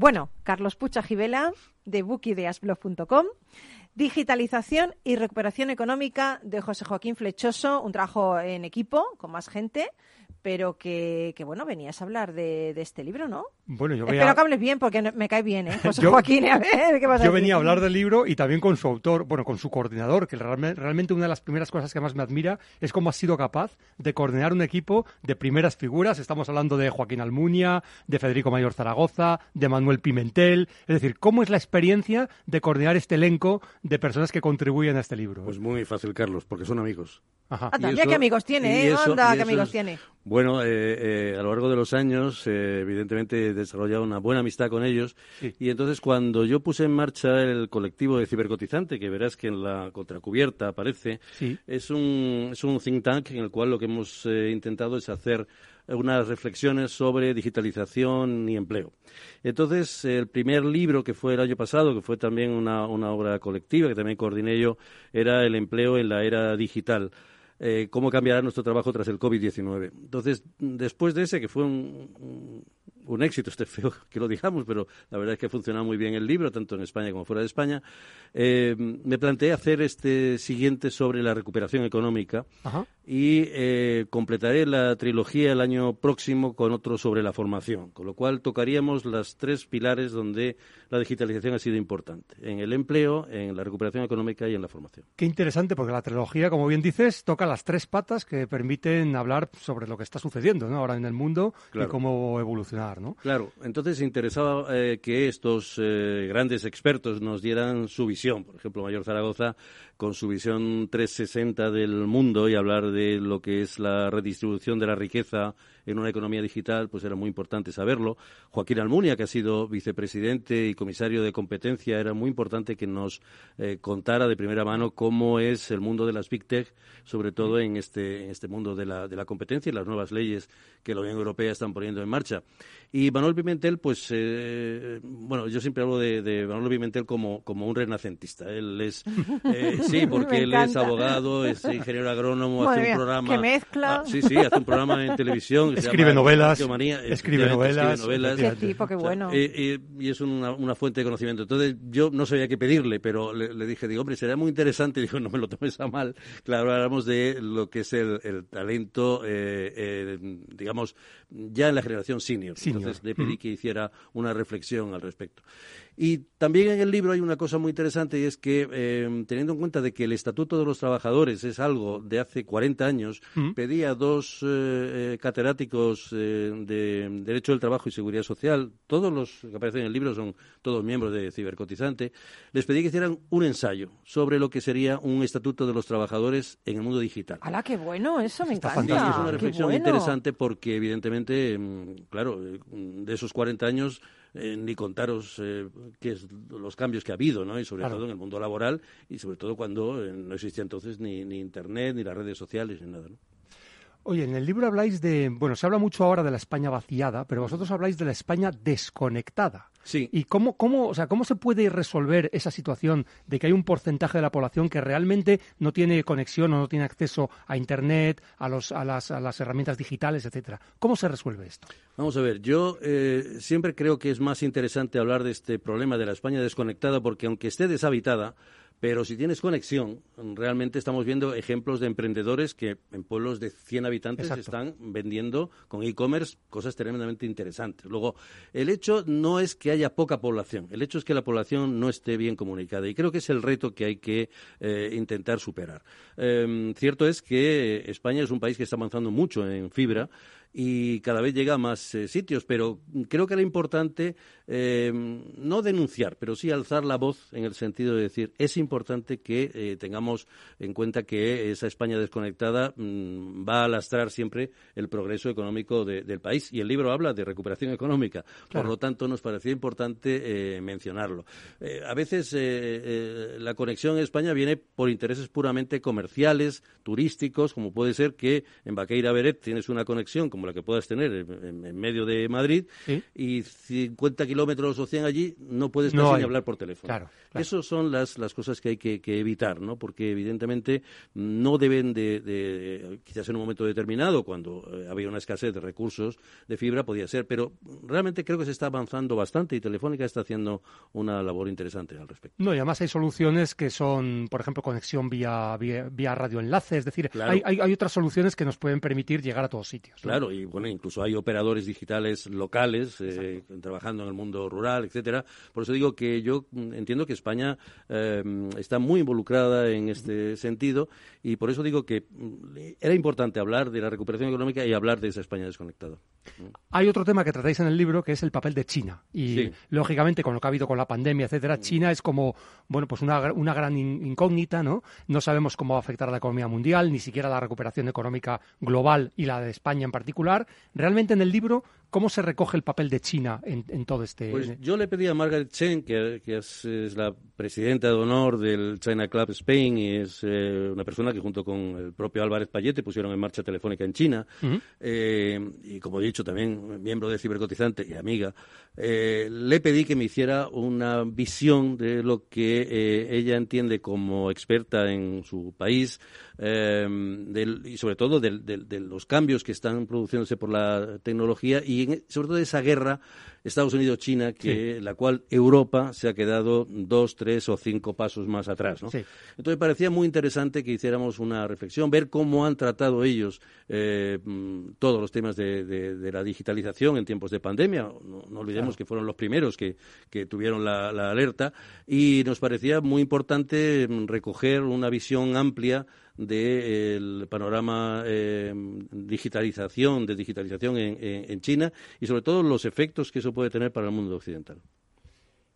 Bueno, Carlos Pucha Givela, de bookideasblog.com. Digitalización y recuperación económica de José Joaquín Flechoso, un trabajo en equipo con más gente, pero que, que, bueno, venías a hablar de, de este libro, ¿no? Bueno, yo Espero venía, que hables bien porque me cae bien, ¿eh? José Yo- Joaquín, a ver, ¿qué vas a yo venía a hablar del libro y también con su autor, bueno, con su coordinador, que realme- realmente una de las primeras cosas que más me admira es cómo ha sido capaz de coordinar un equipo de primeras figuras. Estamos hablando de Joaquín Almunia, de Federico Mayor Zaragoza, de Manuel Pimentel. Es decir, cómo es la experiencia de coordinar este elenco de personas que contribuyen a este libro. Pues muy fácil, Carlos, porque son amigos. Ajá. Mira eso- qué amigos tiene, ¿eh? eso- Anda, y qué amigos es- tiene. Bueno, eh, eh, a lo largo de los años, eh, evidentemente he desarrollado una buena amistad con ellos. Sí. Y entonces, cuando yo puse en marcha el colectivo de cibercotizante, que verás que en la contracubierta aparece, Sí. es, un, es un think tank en el cual lo que hemos eh, intentado es hacer unas reflexiones sobre digitalización y empleo. Entonces, el primer libro que fue el año pasado, que fue también una, una obra colectiva, que también coordiné yo, era El empleo en la era digital. Eh, cómo cambiará nuestro trabajo tras el COVID-19. Entonces, después de ese, que fue un, un- un éxito, este feo que lo digamos, pero la verdad es que ha funcionado muy bien el libro, tanto en España como fuera de España. Eh, me planteé hacer este siguiente sobre la recuperación económica Ajá. y eh, completaré la trilogía el año próximo con otro sobre la formación, con lo cual tocaríamos las tres pilares donde la digitalización ha sido importante, en el empleo, en la recuperación económica y en la formación. Qué interesante, porque la trilogía, como bien dices, toca las tres patas que permiten hablar sobre lo que está sucediendo ¿no? ahora en el mundo Claro. y cómo Claro, entonces interesaba eh, que estos eh, grandes expertos nos dieran su visión. Por ejemplo, Mayor Zaragoza, con su visión 360 del mundo y hablar de lo que es la redistribución de la riqueza en una economía digital, pues era muy importante saberlo. Joaquín Almunia, que ha sido vicepresidente y comisario de competencia, era muy importante que nos eh, contara de primera mano cómo es el mundo de las Big Tech, sobre todo en este, en este mundo de la, de la competencia y las nuevas leyes que la Unión Europea están poniendo en marcha. Y Manuel Pimentel, pues, eh, bueno, yo siempre hablo de, de Manuel Pimentel como, como un renacentista. Él es, eh, sí, porque él es abogado, es ingeniero agrónomo, Madre hace mía, un programa. qué mezcla. Ah, sí, sí, hace un programa en televisión. que se Escribe llama novelas, escribe novelas, escribe novelas. Qué tipo, qué O sea, bueno. eh, eh, y es una, una fuente de conocimiento. Entonces, yo no sabía qué pedirle, pero le, le dije, digo, hombre, sería muy interesante. Digo, no me lo tomes a mal. Claro, hablamos de lo que es el, el talento, eh, eh, digamos, ya en la generación senior. Senior. Entonces, le pedí que hiciera una reflexión al respecto. Y también en el libro hay una cosa muy interesante y es que, eh, teniendo en cuenta de que el Estatuto de los Trabajadores es algo de hace 40 años, Mm. pedí a dos eh, eh, catedráticos eh, de Derecho del Trabajo y Seguridad Social, todos los que aparecen en el libro son todos miembros de Cibercotizante, les pedí que hicieran un ensayo sobre lo que sería un Estatuto de los Trabajadores en el mundo digital. ¡Hala, qué bueno! Eso me Está encanta. Sí, es una reflexión bueno. interesante porque, evidentemente, mm, claro, eh, de esos 40 años, eh, ni contaros eh, qué es los cambios que ha habido, ¿no? Y sobre Claro. todo en el mundo laboral y sobre todo cuando eh, no existía entonces ni, ni Internet, ni las redes sociales, ni nada, ¿no? Oye, en el libro habláis de, bueno, se habla mucho ahora de la España vaciada, pero vosotros habláis de la España desconectada. Sí. ¿Y cómo, cómo, o sea, cómo se puede resolver esa situación de que hay un porcentaje de la población que realmente no tiene conexión o no tiene acceso a Internet, a, los, a, las, a las herramientas digitales, etcétera? ¿Cómo se resuelve esto? Vamos a ver, yo eh, siempre creo que es más interesante hablar de este problema de la España desconectada porque aunque esté deshabitada, pero si tienes conexión, realmente estamos viendo ejemplos de emprendedores que en pueblos de 100 habitantes Exacto. están vendiendo con e-commerce cosas tremendamente interesantes. Luego, el hecho no es que haya poca población, el hecho es que la población no esté bien comunicada y creo que es el reto que hay que eh, intentar superar. Eh, cierto es que España es un país que está avanzando mucho en fibra y cada vez llega a más eh, sitios, pero creo que era importante eh, no denunciar, pero sí alzar la voz en el sentido de decir es importante que eh, tengamos en cuenta que esa España desconectada mm, va a lastrar siempre el progreso económico de- del país. Y el libro habla de recuperación económica, por lo tanto nos parecía importante eh, mencionarlo. A veces la conexión en España viene por intereses puramente comerciales, turísticos, como puede ser que en Baqueira Beret tienes una conexión como la que puedas tener en, medio de Madrid Sí. y 50 kilómetros o 100 allí no puedes No casi ni hablar por teléfono. Claro, claro. Esas son las, las cosas que hay que, que evitar, ¿no? Porque evidentemente no deben de, de- quizás en un momento determinado, cuando eh, había una escasez de recursos de fibra, podía ser, pero realmente creo que se está avanzando bastante y Telefónica está haciendo una labor interesante al respecto. No, y además hay soluciones que son, por ejemplo, conexión vía, vía, vía radioenlace, es decir, Claro. hay, hay, hay otras soluciones que nos pueden permitir llegar a todos sitios. ¿no? Claro, y bueno, incluso hay operadores digitales locales eh, trabajando en el mundo rural, etcétera. Por eso digo que yo mm, entiendo que España eh, está muy involucrada en este sentido y por eso digo que mm, era importante hablar de la recuperación económica y hablar de esa España desconectada. Hay otro tema que tratáis en el libro que es el papel de China. Y Sí. lógicamente, con lo que ha habido con la pandemia, etcétera, China es como, bueno, pues una, una gran in- incógnita, ¿no? No sabemos cómo va a afectar a la economía mundial, ni siquiera la recuperación económica global y la de España en particular. Realmente en el libro, ¿cómo se recoge el papel de China en, en todo este. Pues yo le pedí a Margaret Chen, que, que es, es la presidenta de honor del China Club Spain y es eh, una persona que junto con el propio Álvarez Payete pusieron en marcha Telefónica en China eh, y como he dicho también miembro de Cibercotizante y amiga, eh, le pedí que me hiciera una visión de lo que ella entiende como experta en su país del- y sobre todo del- de los cambios que están produciéndose por la tecnología y y en- sobre todo esa guerra Estados Unidos-China, que la cual Europa se ha quedado dos, tres o cinco pasos más atrás. ¿no? Sí. Entonces parecía muy interesante que hiciéramos una reflexión, ver cómo han tratado ellos eh, mm, todos los temas de, de- de la digitalización en tiempos de pandemia. No, no olvidemos que fueron los primeros que, que tuvieron la, la alerta y nos parecía muy importante mm, recoger una visión amplia del panorama eh, digitalización, de digitalización en, en- en China y sobre todo los efectos que eso puede tener para el mundo occidental.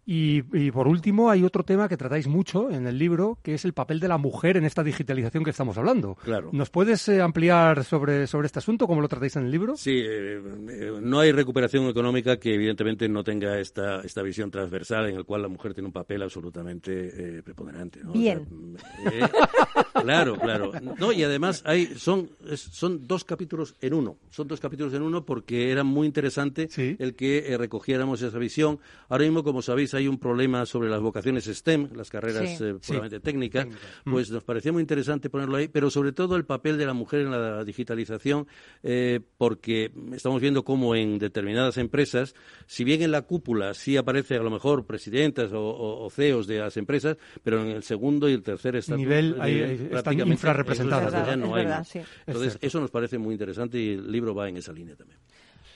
Y, y por último, hay otro tema que tratáis mucho en el libro, que es el papel de la mujer en esta digitalización que estamos hablando. Claro. ¿Nos puedes eh, ampliar sobre, sobre este asunto? ¿Cómo lo tratáis en el libro? Sí, eh, eh, no hay recuperación económica que evidentemente no tenga esta, esta visión transversal en el cual la mujer tiene un papel absolutamente eh, preponderante. ¿no? O sea, Bien. eh, claro, claro. No, y además hay, son, es- son dos capítulos en uno. Son dos capítulos en uno porque era muy interesante Sí. el que eh, recogiéramos esa visión. Ahora mismo, como sabéis, hay un problema sobre las vocaciones STEM, las carreras Sí. eh, puramente técnicas. Pues nos parecía muy interesante ponerlo ahí, pero sobre todo el papel de la mujer en la digitalización, eh, porque estamos viendo cómo en determinadas empresas, si bien en la cúpula sí aparece a lo mejor presidentas o, o- o CEOs de las empresas, pero en el segundo y el tercer estatuto, Nivel, ahí- nivel, ahí están prácticamente infrarrepresentadas, Es hay verdad, sí. Entonces, eso nos parece muy interesante y el libro va en esa línea también.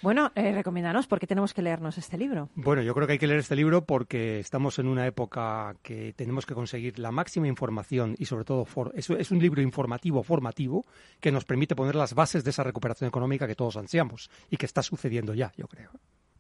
Bueno, eh, recomiéndanos, ¿por qué tenemos que leernos este libro? Bueno, yo creo que hay que leer este libro porque estamos en una época que tenemos que conseguir la máxima información y sobre todo for- es, es un libro informativo, formativo, que nos permite poner las bases de esa recuperación económica que todos ansiamos y que está sucediendo ya, yo creo.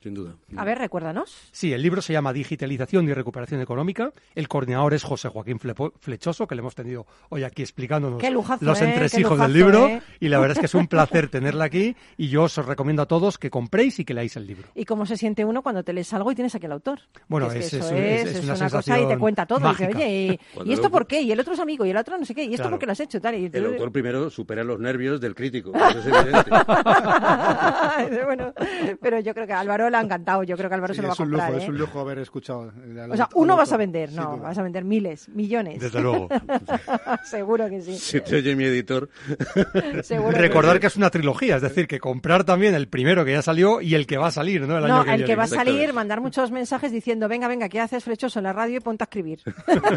Sin duda. A ver, recuérdanos. Sí, el libro se llama Digitalización y Recuperación Económica. El coordinador es José Joaquín Flepo- Flechoso, que le hemos tenido hoy aquí explicándonos lujazo, los ¿eh? entresijos Qué del lujazo, libro. ¿eh? Y la verdad es que es un placer tenerla aquí y yo os recomiendo a todos que compréis y que leáis el libro. ¿Y cómo se siente uno cuando te lees algo y tienes aquí al autor? Bueno, es- es es- es una cosa y te cuenta todo. Y dice, mágica. oye, ¿y, ¿y esto por qué? Y el otro es amigo, y el otro no sé qué, y esto Claro. por qué lo has hecho. Tal, y El autor primero supera los nervios del crítico, eso es evidente. bueno, pero yo creo que a Álvaro le ha encantado. Yo creo que Álvaro Sí, se lo va a comprar. lujo, ¿eh? es un lujo haber escuchado. al- O sea, uno vas a vender, no, duda. vas a vender miles, millones. Desde luego. Seguro que sí. Si te oye mi editor, que Recordar sí. que es una trilogía, es decir, que comprar también el primero que ya salió y el que va a salir, ¿no? El año No, que el viene. que va a salir, mandar muchos mensajes diciendo, venga, venga, ¿qué haces flechoso en la radio y ponte a escribir? Yo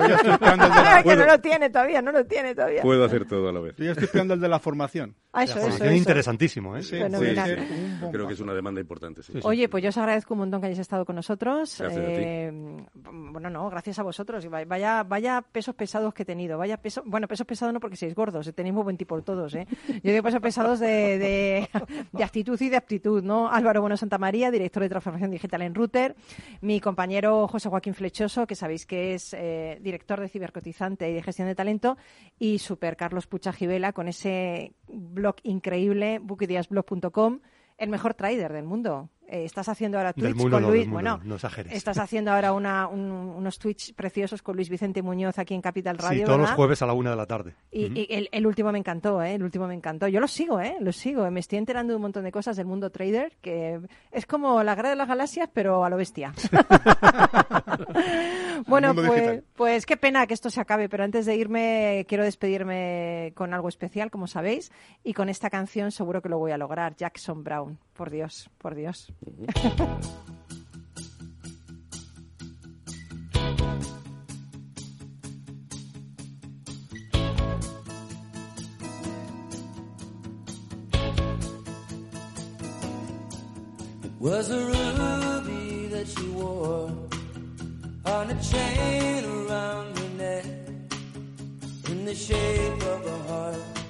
ya estoy esperando el de la, que no lo tiene todavía, no lo tiene todavía. puedo hacer todo a la vez. yo ya estoy esperando el de la formación. Ah, eso, La eso, formación eso. interesantísimo, ¿eh? Sí, un bombazo. Creo que es una demanda importante. sí. Oye, pues yo os agradezco un montón que hayáis estado con nosotros. Gracias a ti. Eh, bueno, no, gracias a vosotros. Vaya, vaya pesos pesados que he tenido. Vaya peso, bueno, pesos pesados no porque sois gordos, eh, tenéis muy buen tipo todos. ¿eh? Yo digo pesos pesados de, de, de actitud y de aptitud, ¿no? Álvaro Bueno Santa María, director de transformación digital en Router. Mi compañero José Joaquín Flechoso, que sabéis que es eh, director de cibercotizante y de gestión de talento. Y Super Carlos Pucha Givela con ese blog increíble, bookideasblog.com. El mejor trader del mundo. Eh, estás haciendo ahora Twitch mundo con no, Luis. mundo bueno, no, no exageres. estás haciendo ahora una, un- unos Twitch preciosos con Luis Vicente Muñoz aquí en Capital Radio. Sí, todos los jueves a la una de la tarde. Y, el, el último me encantó, ¿eh? El último me encantó. Yo los sigo, ¿eh? Los sigo. Me estoy enterando de un montón de cosas del mundo trader que es como la guerra de las galaxias, pero a lo bestia. bueno, pues, pues qué pena que esto se acabe, pero antes de irme quiero despedirme con algo especial, como sabéis, y con esta canción seguro que lo voy a lograr. Jackson Brown. Por Dios, por Dios. Was a ruby that she wore on a chain around her neck in the shape of a heart.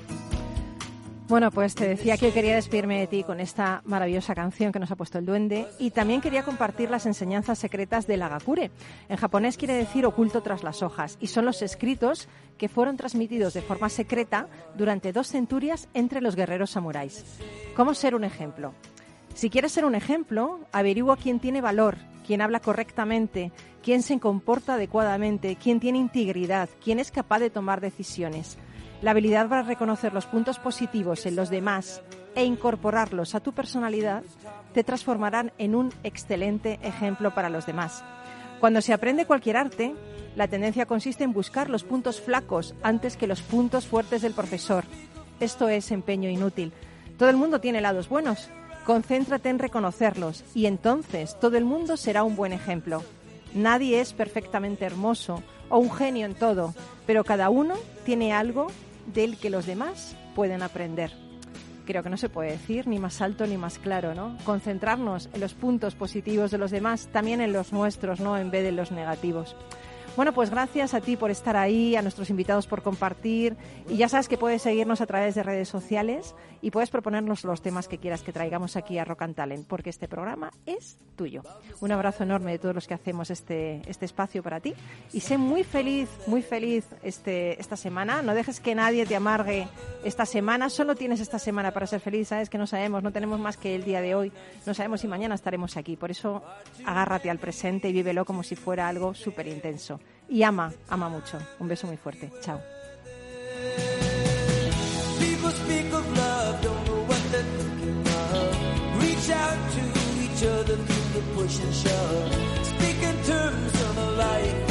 Bueno, pues te decía que quería despedirme de ti con esta maravillosa canción que nos ha puesto el duende y también quería compartir las enseñanzas secretas del Agakure. En japonés quiere decir oculto tras las hojas y son los escritos que fueron transmitidos de forma secreta durante dos centurias entre los guerreros samuráis. ¿Cómo ser un ejemplo? Si quieres ser un ejemplo, averigua quién tiene valor, quién habla correctamente, quién se comporta adecuadamente, quién tiene integridad, quién es capaz de tomar decisiones. La habilidad para reconocer los puntos positivos en los demás e incorporarlos a tu personalidad te transformarán en un excelente ejemplo para los demás. Cuando se aprende cualquier arte, la tendencia consiste en buscar los puntos flacos antes que los puntos fuertes del profesor. Esto es empeño inútil. Todo el mundo tiene lados buenos, Concéntrate en reconocerlos y entonces todo el mundo será un buen ejemplo. Nadie es perfectamente hermoso o un genio en todo, pero cada uno tiene algo del que los demás pueden aprender. Creo que no se puede decir ni más alto ni más claro, ¿no? Concentrarnos en los puntos positivos de los demás, también en los nuestros, ¿no? En vez de los negativos. Bueno, pues gracias a ti por estar ahí, a nuestros invitados por compartir. Y ya sabes que puedes seguirnos a través de redes sociales y puedes proponernos los temas que quieras que traigamos aquí a Rock and Talent, porque este programa es tuyo. Un abrazo enorme de todos los que hacemos este, este espacio para ti. Y sé muy feliz, muy feliz este, esta semana. No dejes que nadie te amargue esta semana. Solo tienes esta semana para ser feliz. Sabes que no sabemos, no tenemos más que el día de hoy. No sabemos si mañana estaremos aquí. Por eso agárrate al presente y vívelo como si fuera algo súper intenso. Y ama, ama mucho. Un beso muy fuerte. Chao. Other through the push and shove. Speak in terms of the life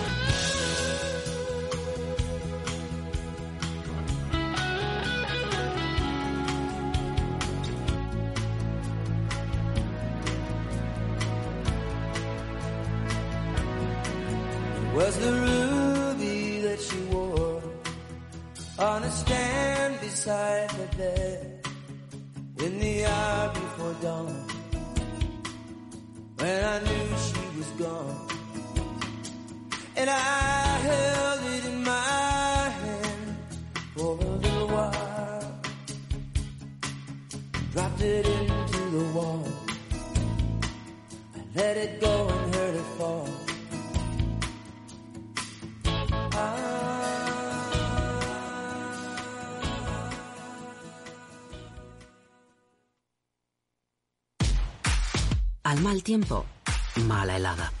For a little while dropped it into the wall. I let it go and heard it fall. Al mal tiempo, mala helada.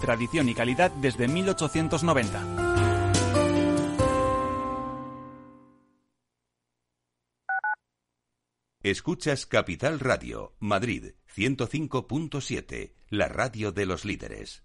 tradición y calidad desde 1890. Escuchas Capital Radio, Madrid 105.7, la radio de los líderes.